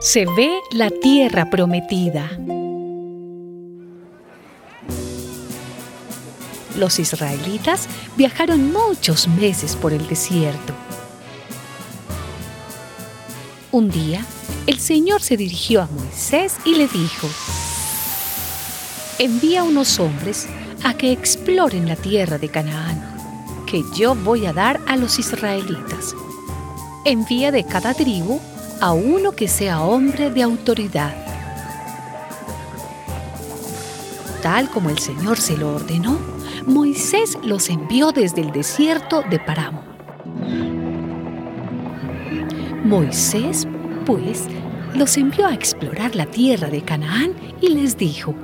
Se ve la tierra prometida. Los israelitas viajaron muchos meses por el desierto. Un día, el Señor se dirigió a Moisés y le dijo, envía unos hombres a que exploren la tierra de Canaán, que yo voy a dar a los israelitas. Envía de cada tribu a uno que sea hombre de autoridad. Tal como el Señor se lo ordenó, Moisés los envió desde el desierto de Paramo. Moisés, pues, los envió a explorar la tierra de Canaán y les dijo,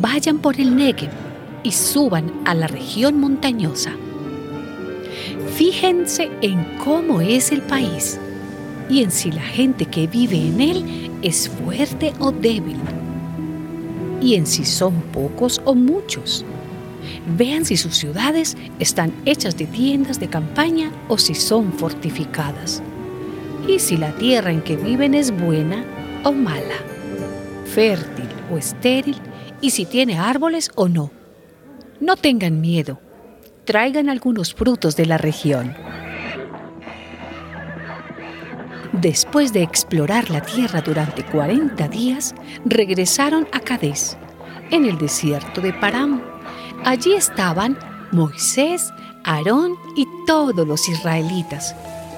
vayan por el Negev y suban a la región montañosa. Fíjense en cómo es el país y en si la gente que vive en él es fuerte o débil, y en si son pocos o muchos. Vean si sus ciudades están hechas de tiendas de campaña o si son fortificadas, y si la tierra en que viven es buena o mala, fértil o estéril, y si tiene árboles o no. No tengan miedo, traigan algunos frutos de la región. Después de explorar la tierra durante 40 días, regresaron a Cadés, en el desierto de Param. Allí estaban Moisés, Aarón y todos los israelitas,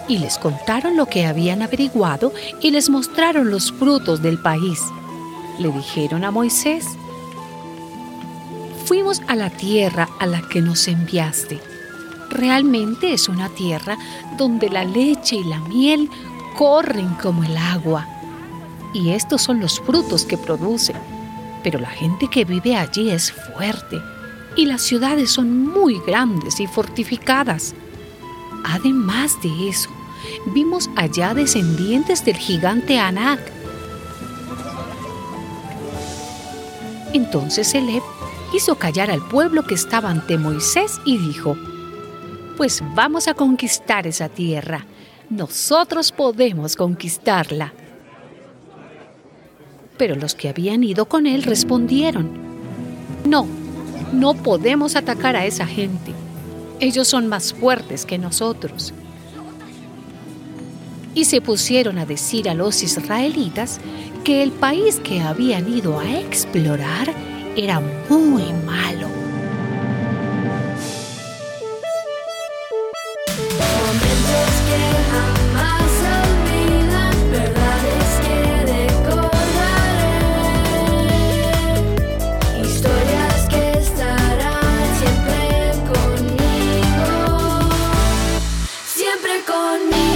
y les contaron lo que habían averiguado y les mostraron los frutos del país. Le dijeron a Moisés, Fuimos a la tierra a la que nos enviaste. Realmente es una tierra donde la leche y la miel corren como el agua. Y estos son los frutos que producen. Pero la gente que vive allí es fuerte y las ciudades son muy grandes y fortificadas. Además de eso, vimos allá descendientes del gigante Anak. Entonces Eleb hizo callar al pueblo que estaba ante Moisés y dijo, Pues vamos a conquistar esa tierra nosotros podemos conquistarla. Pero los que habían ido con él respondieron, no, no podemos atacar a esa gente. Ellos son más fuertes que nosotros. Y se pusieron a decir a los israelitas que el país que habían ido a explorar era muy malo conmigo.